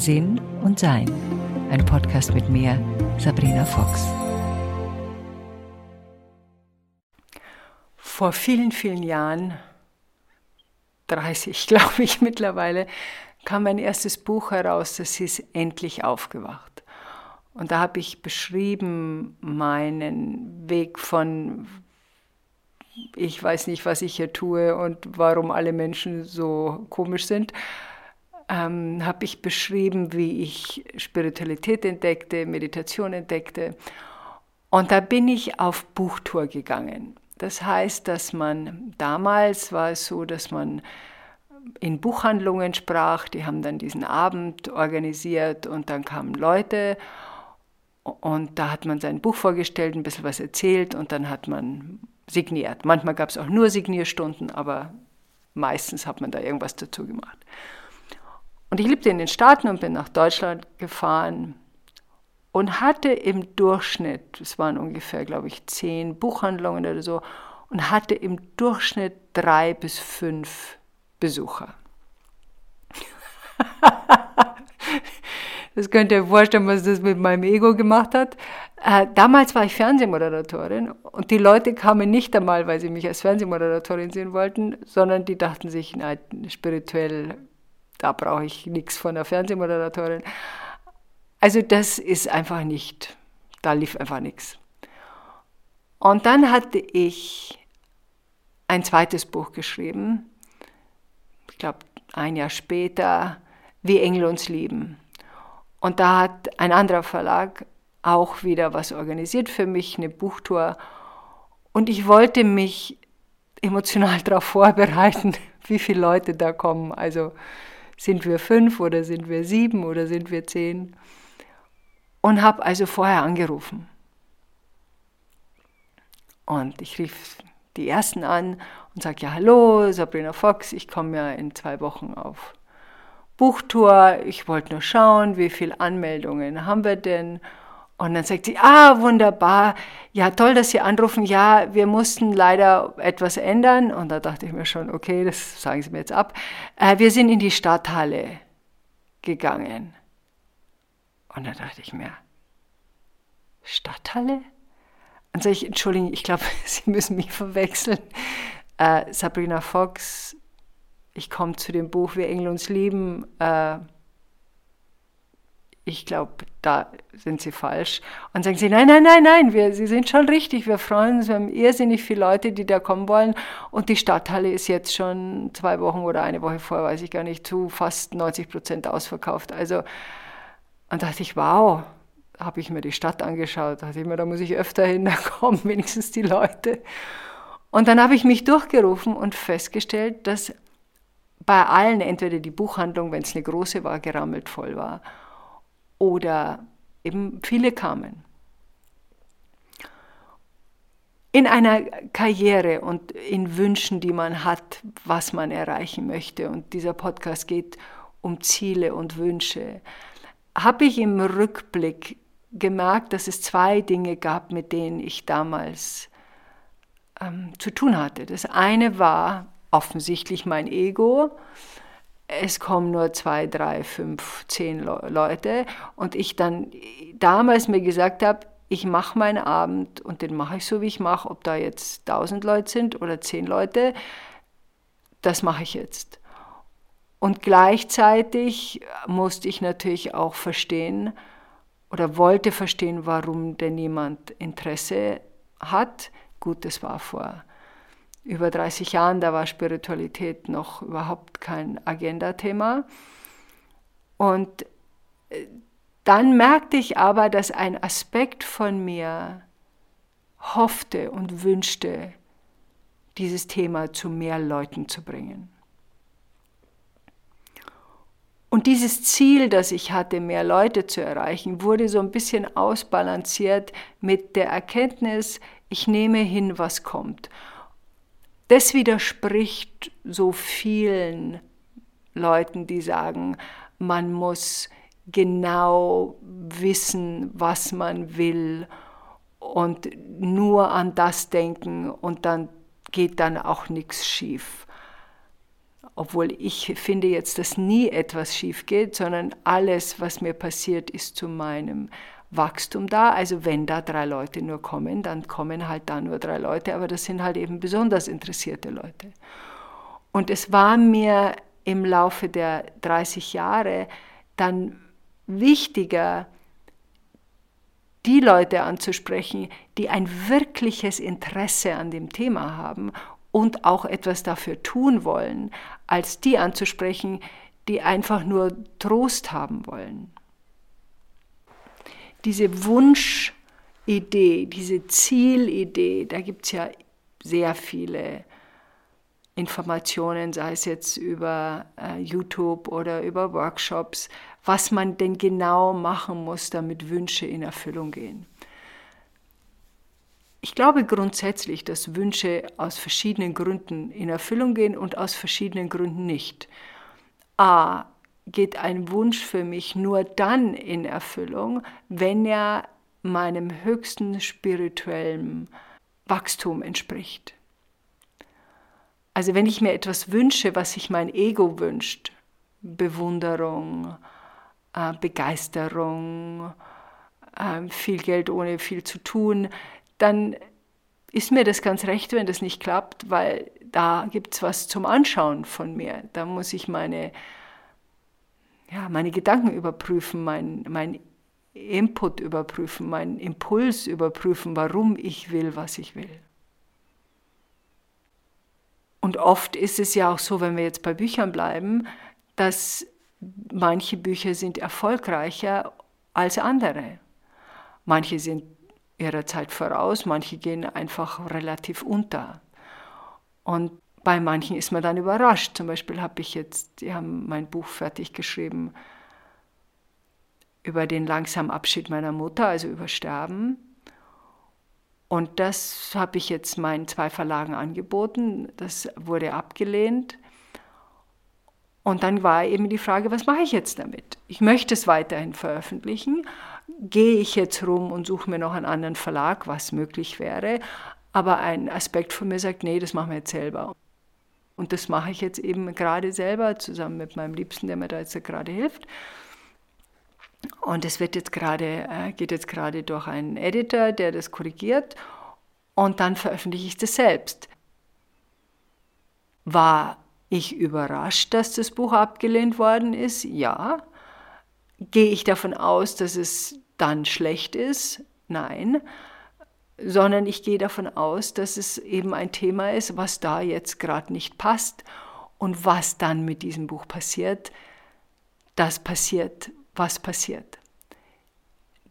Sinn und Sein. Ein Podcast mit mir, Sabrina Fox. Vor vielen, vielen Jahren, 30 glaube ich mittlerweile, kam mein erstes Buch heraus, das hieß Endlich aufgewacht. Und da habe ich beschrieben meinen Weg von ich weiß nicht, was ich hier tue und warum alle Menschen so komisch sind, ähm, habe ich beschrieben, wie ich Spiritualität entdeckte, Meditation entdeckte. Und da bin ich auf Buchtour gegangen. Das heißt, dass man damals war es so, dass man in Buchhandlungen sprach, die haben dann diesen Abend organisiert und dann kamen Leute und da hat man sein Buch vorgestellt, ein bisschen was erzählt und dann hat man signiert. Manchmal gab es auch nur Signierstunden, aber meistens hat man da irgendwas dazu gemacht. Und ich lebte in den Staaten und bin nach Deutschland gefahren und hatte im Durchschnitt, es waren ungefähr, glaube ich, zehn Buchhandlungen oder so, und hatte im Durchschnitt drei bis fünf Besucher. Das könnt ihr vorstellen, was das mit meinem Ego gemacht hat. Äh, damals war ich Fernsehmoderatorin und die Leute kamen nicht einmal, weil sie mich als Fernsehmoderatorin sehen wollten, sondern die dachten sich, na, spirituell, da brauche ich nichts von der Fernsehmoderatorin. Also das ist einfach nicht, da lief einfach nichts. Und dann hatte ich ein zweites Buch geschrieben, ich glaube ein Jahr später, Wie Engel uns lieben. Und da hat ein anderer Verlag auch wieder was organisiert für mich, eine Buchtour. Und ich wollte mich emotional darauf vorbereiten, wie viele Leute da kommen. Also sind wir fünf oder sind wir sieben oder sind wir zehn? Und habe also vorher angerufen. Und ich rief die ersten an und sage, ja, hallo, Sabrina Fox, ich komme ja in zwei Wochen auf Buchtour, ich wollte nur schauen, wie viele Anmeldungen haben wir denn? Und dann sagt sie, ah, wunderbar, ja, toll, dass Sie anrufen. Ja, wir mussten leider etwas ändern. Und da dachte ich mir schon, okay, das sagen Sie mir jetzt ab. Äh, wir sind in die Stadthalle gegangen. Und da dachte ich mir, Stadthalle? Und sage ich, Entschuldigung, ich glaube, Sie müssen mich verwechseln. Äh, Sabrina Fox ich komme zu dem Buch Wir Engel uns lieben. Äh, ich glaube, da sind sie falsch. Und sagen sie, nein, nein, nein, nein, wir, sie sind schon richtig, wir freuen uns, wir haben irrsinnig viele Leute, die da kommen wollen. Und die Stadthalle ist jetzt schon zwei Wochen oder eine Woche vorher, weiß ich gar nicht, zu fast 90 Prozent ausverkauft. Also, und dachte ich, wow, habe ich mir die Stadt angeschaut, dachte ich mir, da muss ich öfter hin, da kommen wenigstens die Leute. Und dann habe ich mich durchgerufen und festgestellt, dass bei allen entweder die Buchhandlung, wenn es eine große war, gerammelt voll war oder eben viele kamen. In einer Karriere und in Wünschen, die man hat, was man erreichen möchte, und dieser Podcast geht um Ziele und Wünsche, habe ich im Rückblick gemerkt, dass es zwei Dinge gab, mit denen ich damals ähm, zu tun hatte. Das eine war offensichtlich mein Ego. Es kommen nur zwei, drei, fünf, zehn Leute und ich dann damals mir gesagt habe, ich mache meinen Abend und den mache ich so, wie ich mache, ob da jetzt tausend Leute sind oder zehn Leute, das mache ich jetzt. Und gleichzeitig musste ich natürlich auch verstehen oder wollte verstehen, warum denn jemand Interesse hat. Gut, das war vor über 30 Jahren, da war Spiritualität noch überhaupt kein Agenda-Thema. Und äh, dann merkte ich aber, dass ein Aspekt von mir hoffte und wünschte, dieses Thema zu mehr Leuten zu bringen. Und dieses Ziel, das ich hatte, mehr Leute zu erreichen, wurde so ein bisschen ausbalanciert mit der Erkenntnis, ich nehme hin, was kommt. Das widerspricht so vielen Leuten, die sagen, man muss genau wissen, was man will und nur an das denken und dann geht dann auch nichts schief. obwohl ich finde jetzt, dass nie etwas schief geht, sondern alles, was mir passiert, ist zu meinem Wachstum da. Also wenn da drei Leute nur kommen, dann kommen halt da nur drei Leute, aber das sind halt eben besonders interessierte Leute. Und es war mir im Laufe der 30 Jahre dann wichtiger, die Leute anzusprechen, die ein wirkliches Interesse an dem Thema haben und auch etwas dafür tun wollen, als die anzusprechen, die einfach nur Trost haben wollen. Diese Wunschidee, diese Zielidee, da gibt es ja sehr viele Informationen, sei es jetzt über äh, YouTube oder über Workshops, was man denn genau machen muss, damit Wünsche in Erfüllung gehen. Ich glaube grundsätzlich, dass Wünsche aus verschiedenen Gründen in Erfüllung gehen und aus verschiedenen Gründen nicht. A, geht ein Wunsch für mich nur dann in Erfüllung, wenn er meinem höchsten spirituellen Wachstum entspricht. Also wenn ich mir etwas wünsche, was sich mein Ego wünscht, Bewunderung, äh, Begeisterung, äh, viel Geld ohne viel zu tun, dann ist mir das ganz recht, wenn das nicht klappt, weil da gibt es was zum Anschauen von mir. Da muss ich meine, ja, meine Gedanken überprüfen, mein, mein Input überprüfen, meinen Impuls überprüfen, warum ich will, was ich will. Und oft ist es ja auch so, wenn wir jetzt bei Büchern bleiben, dass manche Bücher sind erfolgreicher als andere. Manche sind ihrer Zeit voraus, manche gehen einfach relativ unter. Und bei manchen ist man dann überrascht. Zum Beispiel habe ich jetzt, die haben mein Buch fertig geschrieben über den langsamen Abschied meiner Mutter, also über Sterben. Und das habe ich jetzt meinen zwei Verlagen angeboten. Das wurde abgelehnt. Und dann war eben die Frage, was mache ich jetzt damit? Ich möchte es weiterhin veröffentlichen. Gehe ich jetzt rum und suche mir noch einen anderen Verlag, was möglich wäre. Aber ein Aspekt von mir sagt, nee, das machen wir jetzt selber. Und das mache ich jetzt eben gerade selber, zusammen mit meinem Liebsten, der mir da jetzt gerade hilft. Und es wird jetzt gerade, äh, geht jetzt gerade durch einen Editor, der das korrigiert und dann veröffentliche ich das selbst. War ich überrascht, dass das Buch abgelehnt worden ist? Ja. Gehe ich davon aus, dass es dann schlecht ist? Nein. Sondern ich gehe davon aus, dass es eben ein Thema ist, was da jetzt gerade nicht passt. Und was dann mit diesem Buch passiert, das passiert, was passiert.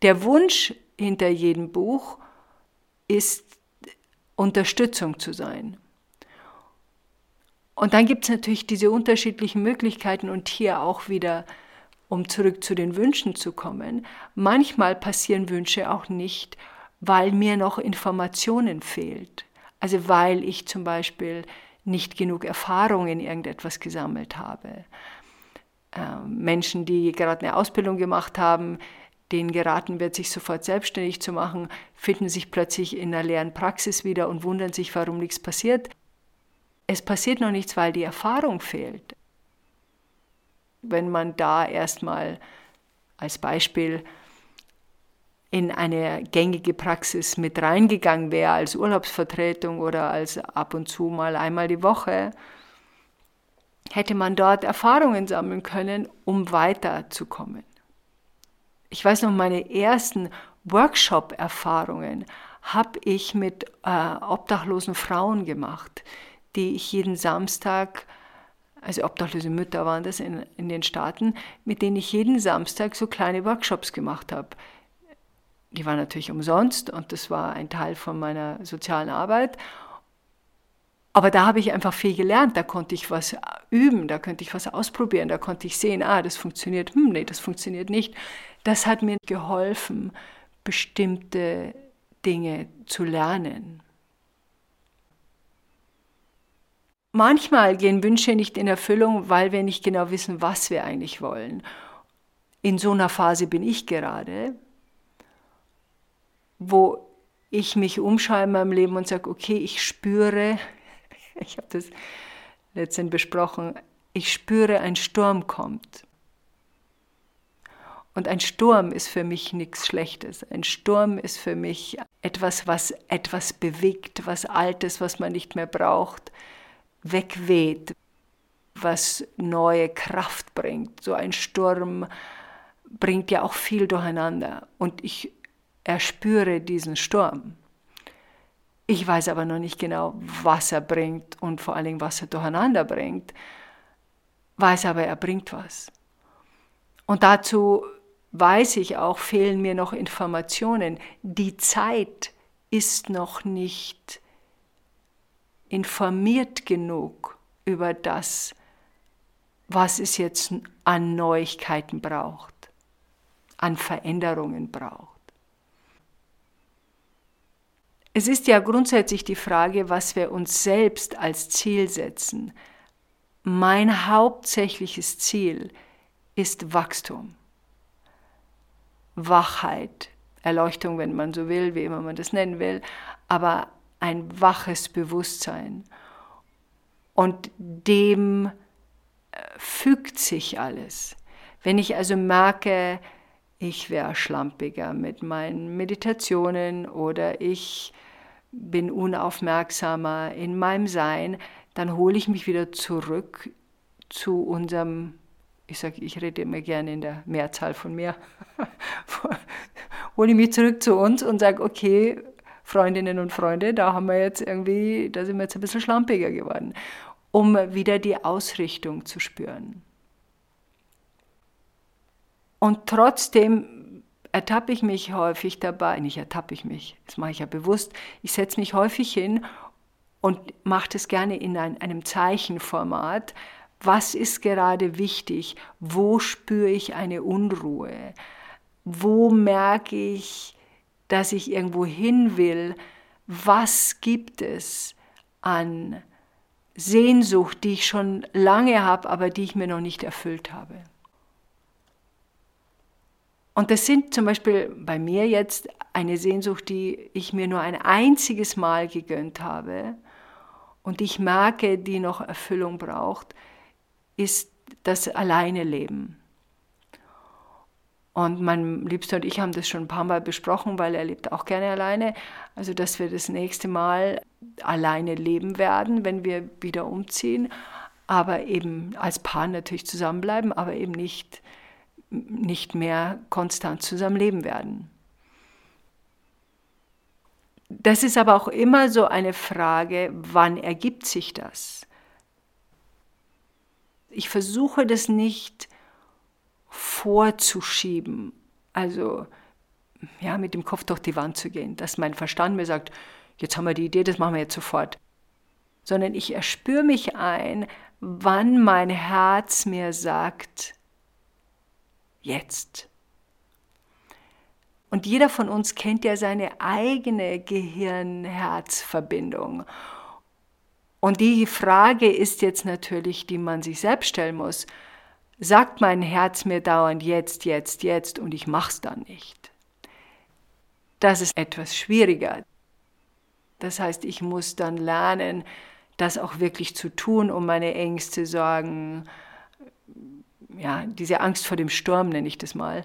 Der Wunsch hinter jedem Buch ist Unterstützung zu sein. Und dann gibt es natürlich diese unterschiedlichen Möglichkeiten und hier auch wieder, um zurück zu den Wünschen zu kommen. Manchmal passieren Wünsche auch nicht, weil mir noch Informationen fehlt. Also weil ich zum Beispiel nicht genug Erfahrung in irgendetwas gesammelt habe. Ähm, Menschen, die gerade eine Ausbildung gemacht haben, denen geraten wird, sich sofort selbstständig zu machen, finden sich plötzlich in einer leeren Praxis wieder und wundern sich, warum nichts passiert. Es passiert noch nichts, weil die Erfahrung fehlt. Wenn man da erstmal als Beispiel in eine gängige Praxis mit reingegangen wäre als Urlaubsvertretung oder als ab und zu mal einmal die Woche, hätte man dort Erfahrungen sammeln können, um weiterzukommen. Ich weiß noch, meine ersten Workshop-Erfahrungen habe ich mit äh, obdachlosen Frauen gemacht, die ich jeden Samstag, also obdachlose Mütter waren das in, in den Staaten, mit denen ich jeden Samstag so kleine Workshops gemacht habe. Die waren natürlich umsonst und das war ein Teil von meiner sozialen Arbeit. Aber da habe ich einfach viel gelernt, da konnte ich was üben, da konnte ich was ausprobieren, da konnte ich sehen, ah, das funktioniert, hm, nee, das funktioniert nicht. Das hat mir geholfen, bestimmte Dinge zu lernen. Manchmal gehen Wünsche nicht in Erfüllung, weil wir nicht genau wissen, was wir eigentlich wollen. In so einer Phase bin ich gerade, wo ich mich umschaue in meinem Leben und sage, okay, ich spüre, ich habe das letztens besprochen, ich spüre, ein Sturm kommt. Und ein Sturm ist für mich nichts Schlechtes. Ein Sturm ist für mich etwas, was etwas bewegt, was Altes, was man nicht mehr braucht, wegweht, was neue Kraft bringt. So ein Sturm bringt ja auch viel durcheinander. Und ich erspüre diesen Sturm. Ich weiß aber noch nicht genau, was er bringt und vor allen Dingen, was er durcheinander bringt. Weiß aber, er bringt was. Und dazu weiß ich auch, fehlen mir noch Informationen. Die Zeit ist noch nicht informiert genug über das, was es jetzt an Neuigkeiten braucht, an Veränderungen braucht. Es ist ja grundsätzlich die Frage, was wir uns selbst als Ziel setzen. Mein hauptsächliches Ziel ist Wachstum. Wachheit, Erleuchtung, wenn man so will, wie immer man das nennen will, aber ein waches Bewusstsein. Und dem äh, fügt sich alles. Wenn ich also merke, ich wäre schlampiger mit meinen Meditationen oder ich bin unaufmerksamer in meinem Sein, dann hole ich mich wieder zurück zu unserem ich sage, ich rede immer gerne in der Mehrzahl von mir, hole ich mich zurück zu uns und sage, okay, Freundinnen und Freunde, da haben wir jetzt irgendwie, da sind wir jetzt ein bisschen schlampiger geworden, um wieder die Ausrichtung zu spüren. Und trotzdem ertappe ich mich häufig dabei, nicht ertappe ich mich, das mache ich ja bewusst, ich setze mich häufig hin und mache das gerne in ein, einem Zeichenformat, was ist gerade wichtig, wo spüre ich eine Unruhe, wo merke ich, dass ich irgendwo hin will, was gibt es an Sehnsucht, die ich schon lange habe, aber die ich mir noch nicht erfüllt habe. Und das sind zum Beispiel bei mir jetzt eine Sehnsucht, die ich mir nur ein einziges Mal gegönnt habe und ich merke, die noch Erfüllung braucht, ist das Alleine leben. Und mein Liebster und ich haben das schon ein paar Mal besprochen, weil er lebt auch gerne alleine. Also, dass wir das nächste Mal alleine leben werden, wenn wir wieder umziehen. Aber eben als Paar natürlich zusammenbleiben, aber eben nicht, nicht mehr konstant zusammenleben werden. Das ist aber auch immer so eine Frage, wann ergibt sich das? Ich versuche das nicht vorzuschieben, also ja, mit dem Kopf durch die Wand zu gehen, dass mein Verstand mir sagt, jetzt haben wir die Idee, das machen wir jetzt sofort. Sondern ich erspüre mich ein, wann mein Herz mir sagt, jetzt. Und jeder von uns kennt ja seine eigene Gehirn-Herz-Verbindung. Und die Frage ist jetzt natürlich, die man sich selbst stellen muss, sagt mein Herz mir dauernd jetzt, jetzt, jetzt und ich mach's dann nicht. Das ist etwas schwieriger. Das heißt, ich muss dann lernen, das auch wirklich zu tun, um meine Ängste, Sorgen, ja, diese Angst vor dem Sturm nenne ich das mal,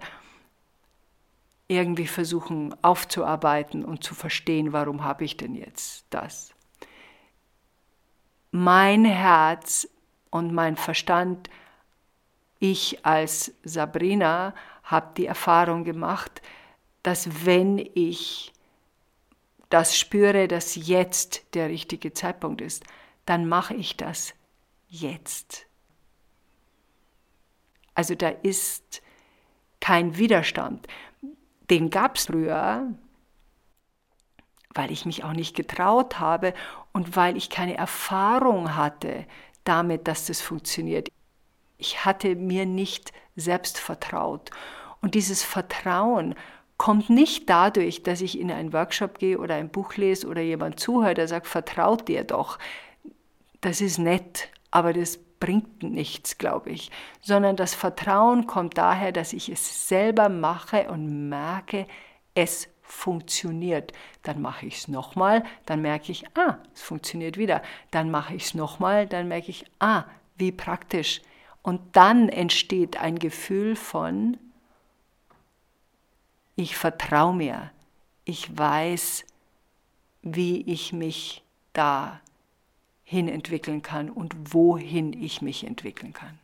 irgendwie versuchen aufzuarbeiten und zu verstehen, warum habe ich denn jetzt das mein Herz und mein Verstand, ich als Sabrina habe die Erfahrung gemacht, dass wenn ich das spüre, dass jetzt der richtige Zeitpunkt ist, dann mache ich das jetzt. Also da ist kein Widerstand. Den gab es früher, weil ich mich auch nicht getraut habe und weil ich keine Erfahrung hatte damit, dass das funktioniert. Ich hatte mir nicht selbst vertraut. Und dieses Vertrauen kommt nicht dadurch, dass ich in einen Workshop gehe oder ein Buch lese oder jemand zuhört, der sagt, vertraut dir doch. Das ist nett, aber das bringt nichts, glaube ich. Sondern das Vertrauen kommt daher, dass ich es selber mache und merke, es funktioniert. Dann mache ich es nochmal, dann merke ich, ah, es funktioniert wieder. Dann mache ich es nochmal, dann merke ich, ah, wie praktisch. Und dann entsteht ein Gefühl von, ich vertraue mir, ich weiß, wie ich mich da hin entwickeln kann und wohin ich mich entwickeln kann.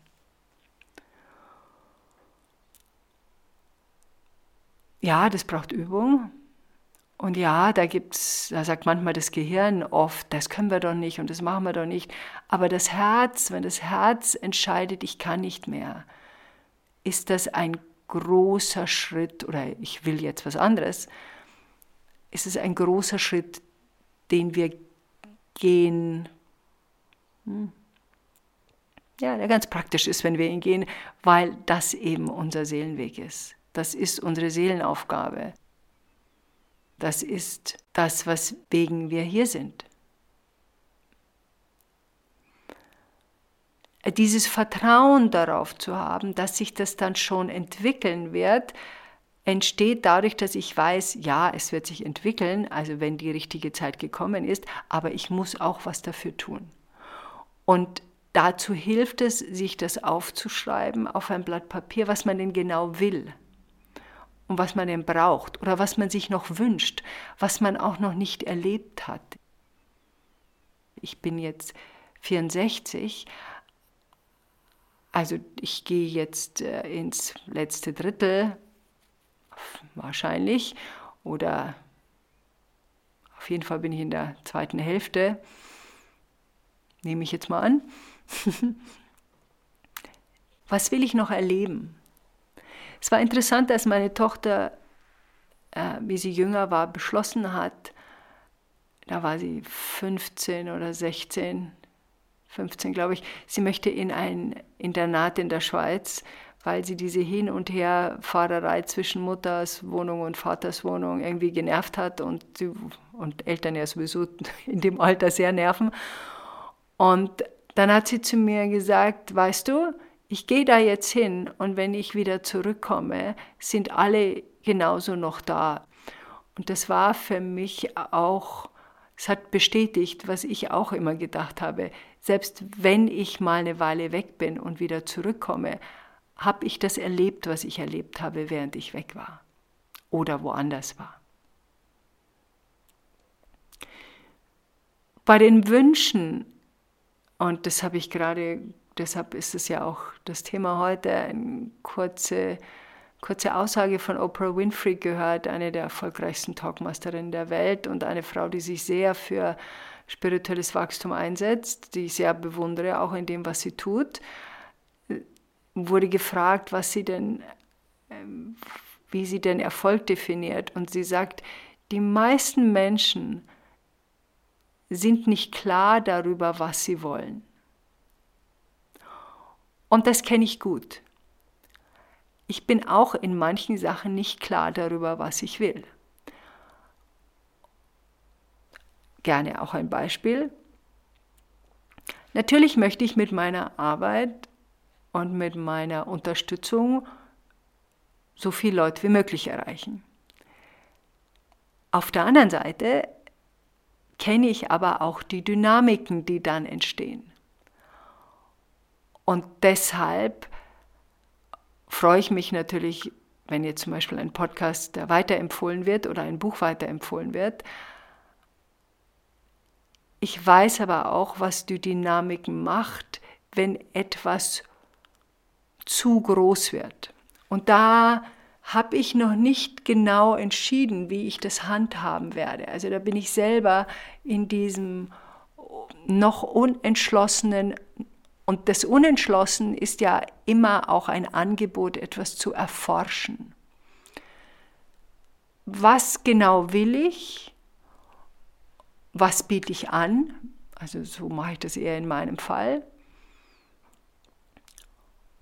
Ja, das braucht Übung. Und ja, da gibt's, da sagt manchmal das Gehirn oft, das können wir doch nicht und das machen wir doch nicht. Aber das Herz, wenn das Herz entscheidet, ich kann nicht mehr, ist das ein großer Schritt oder ich will jetzt was anderes, ist es ein großer Schritt, den wir gehen, ja, der ganz praktisch ist, wenn wir ihn gehen, weil das eben unser Seelenweg ist. Das ist unsere Seelenaufgabe. Das ist das, weswegen wir hier sind. Dieses Vertrauen darauf zu haben, dass sich das dann schon entwickeln wird, entsteht dadurch, dass ich weiß, ja, es wird sich entwickeln, also wenn die richtige Zeit gekommen ist, aber ich muss auch was dafür tun. Und dazu hilft es, sich das aufzuschreiben auf ein Blatt Papier, was man denn genau will und was man denn braucht oder was man sich noch wünscht, was man auch noch nicht erlebt hat. Ich bin jetzt 64, also ich gehe jetzt äh, ins letzte Drittel wahrscheinlich oder auf jeden Fall bin ich in der zweiten Hälfte, nehme ich jetzt mal an. Was will ich noch erleben? Es war interessant, als meine Tochter, äh, wie sie jünger war, beschlossen hat, da war sie 15 oder 16, 15 glaube ich, sie möchte in ein Internat in der Schweiz weil sie diese Hin- und Herfahrerei zwischen Mutters Wohnung und Vaters Wohnung irgendwie genervt hat und, sie, und Eltern ja sowieso in dem Alter sehr nerven. Und dann hat sie zu mir gesagt, weißt du, ich gehe da jetzt hin und wenn ich wieder zurückkomme, sind alle genauso noch da. Und das war für mich auch, es hat bestätigt, was ich auch immer gedacht habe. Selbst wenn ich mal eine Weile weg bin und wieder zurückkomme, habe ich das erlebt, was ich erlebt habe, während ich weg war oder woanders war. Bei den Wünschen, und das habe ich gerade, deshalb ist es ja auch das Thema heute, eine kurze, kurze Aussage von Oprah Winfrey gehört, eine der erfolgreichsten Talkmasterinnen der Welt und eine Frau, die sich sehr für spirituelles Wachstum einsetzt, die ich sehr bewundere, auch in dem, was sie tut wurde gefragt, was sie denn, ähm, wie sie denn Erfolg definiert. Und sie sagt, die meisten Menschen sind nicht klar darüber, was sie wollen. Und das kenne ich gut. Ich bin auch in manchen Sachen nicht klar darüber, was ich will. Gerne auch ein Beispiel. Natürlich möchte ich mit meiner Arbeit und mit meiner Unterstützung so viele Leute wie möglich erreichen. Auf der anderen Seite kenne ich aber auch die Dynamiken, die dann entstehen. Und deshalb freue ich mich natürlich, wenn jetzt zum Beispiel ein Podcast weiterempfohlen wird oder ein Buch weiterempfohlen wird. Ich weiß aber auch, was die Dynamiken macht, wenn etwas zu groß wird. Und da habe ich noch nicht genau entschieden, wie ich das handhaben werde. Also da bin ich selber in diesem noch unentschlossenen und das Unentschlossen ist ja immer auch ein Angebot, etwas zu erforschen. Was genau will ich? Was biete ich an? Also so mache ich das eher in meinem Fall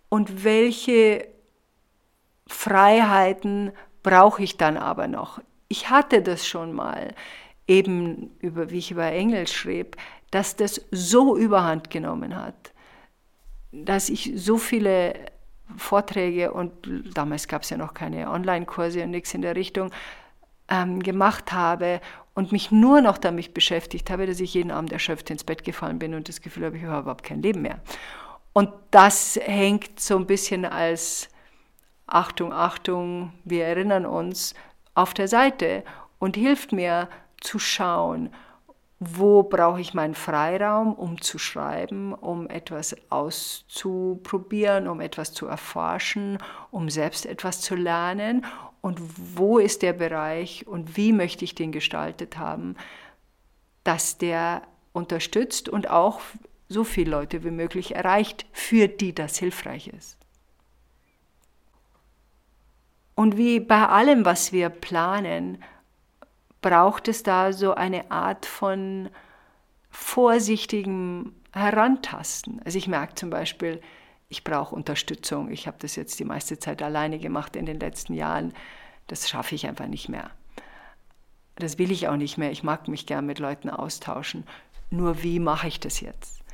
und welche Freiheiten brauche ich dann aber noch. Ich hatte das schon mal, eben über, wie ich über Engel schrieb, dass das so überhand genommen hat, dass ich so viele Vorträge und damals gab es ja noch keine Online-Kurse und nichts in der Richtung, ähm, gemacht habe und mich nur noch damit beschäftigt habe, dass ich jeden Abend erschöpft ins Bett gefallen bin und das Gefühl habe, ich habe überhaupt kein Leben mehr. Und das hängt so ein bisschen als Achtung, Achtung, wir erinnern uns auf der Seite und hilft mir zu schauen, wo brauche ich meinen Freiraum, um zu schreiben, um etwas auszuprobieren, um etwas zu erforschen, um selbst etwas zu lernen und wo ist der Bereich und wie möchte ich den gestaltet haben, dass der unterstützt und auch so viele Leute wie möglich erreicht, für die das hilfreich ist. Und wie bei allem, was wir planen, braucht es da so eine Art von vorsichtigem Herantasten. Also ich merke zum Beispiel, ich brauche Unterstützung. Ich habe das jetzt die meiste Zeit alleine gemacht in den letzten Jahren. Das schaffe ich einfach nicht mehr. Das will ich auch nicht mehr. Ich mag mich gern mit Leuten austauschen. Nur wie mache ich das jetzt?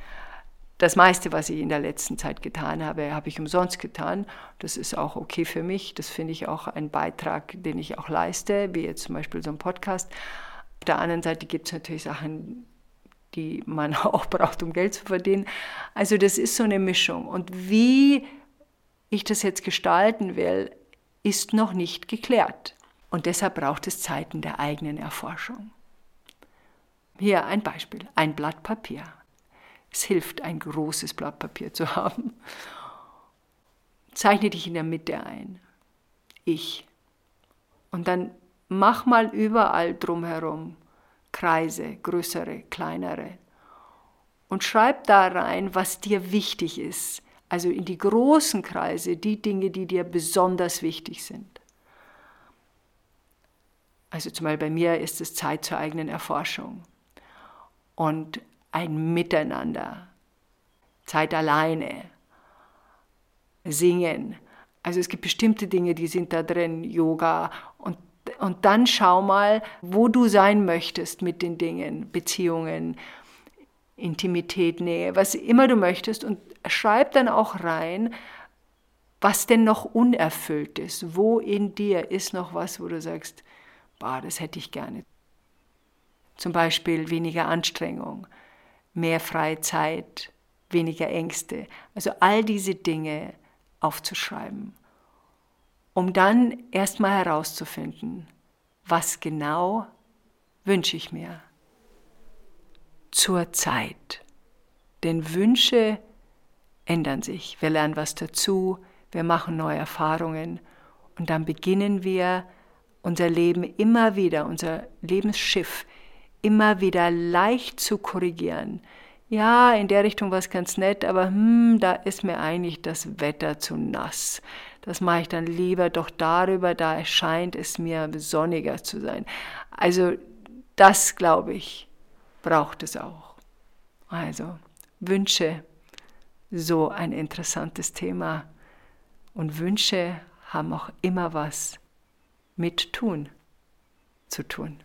Das meiste, was ich in der letzten Zeit getan habe, habe ich umsonst getan. Das ist auch okay für mich. Das finde ich auch ein Beitrag, den ich auch leiste, wie jetzt zum Beispiel so ein Podcast. Auf der anderen Seite gibt es natürlich Sachen, die man auch braucht, um Geld zu verdienen. Also das ist so eine Mischung. Und wie ich das jetzt gestalten will, ist noch nicht geklärt. Und deshalb braucht es Zeiten der eigenen Erforschung. Hier ein Beispiel, ein Blatt Papier. Es hilft, ein großes Blatt Papier zu haben. Zeichne dich in der Mitte ein. Ich. Und dann mach mal überall drumherum Kreise, größere, kleinere. Und schreib da rein, was dir wichtig ist. Also in die großen Kreise die Dinge, die dir besonders wichtig sind. Also zum Beispiel bei mir ist es Zeit zur eigenen Erforschung und ein Miteinander, Zeit alleine, singen. Also es gibt bestimmte Dinge, die sind da drin, Yoga und und dann schau mal, wo du sein möchtest mit den Dingen, Beziehungen, Intimität, Nähe, was immer du möchtest. Und schreib dann auch rein, was denn noch unerfüllt ist. Wo in dir ist noch was, wo du sagst, boah, das hätte ich gerne. Zum Beispiel weniger Anstrengung, mehr freie Zeit, weniger Ängste. Also all diese Dinge aufzuschreiben um dann erstmal herauszufinden, was genau wünsche ich mir zur Zeit. Denn Wünsche ändern sich. Wir lernen was dazu, wir machen neue Erfahrungen und dann beginnen wir unser Leben immer wieder, unser Lebensschiff immer wieder leicht zu korrigieren. Ja, in der Richtung war es ganz nett, aber hm, da ist mir eigentlich das Wetter zu nass. Das mache ich dann lieber doch darüber, da scheint es mir sonniger zu sein. Also das, glaube ich, braucht es auch. Also Wünsche, so ein interessantes Thema. Und Wünsche haben auch immer was mit Tun zu tun.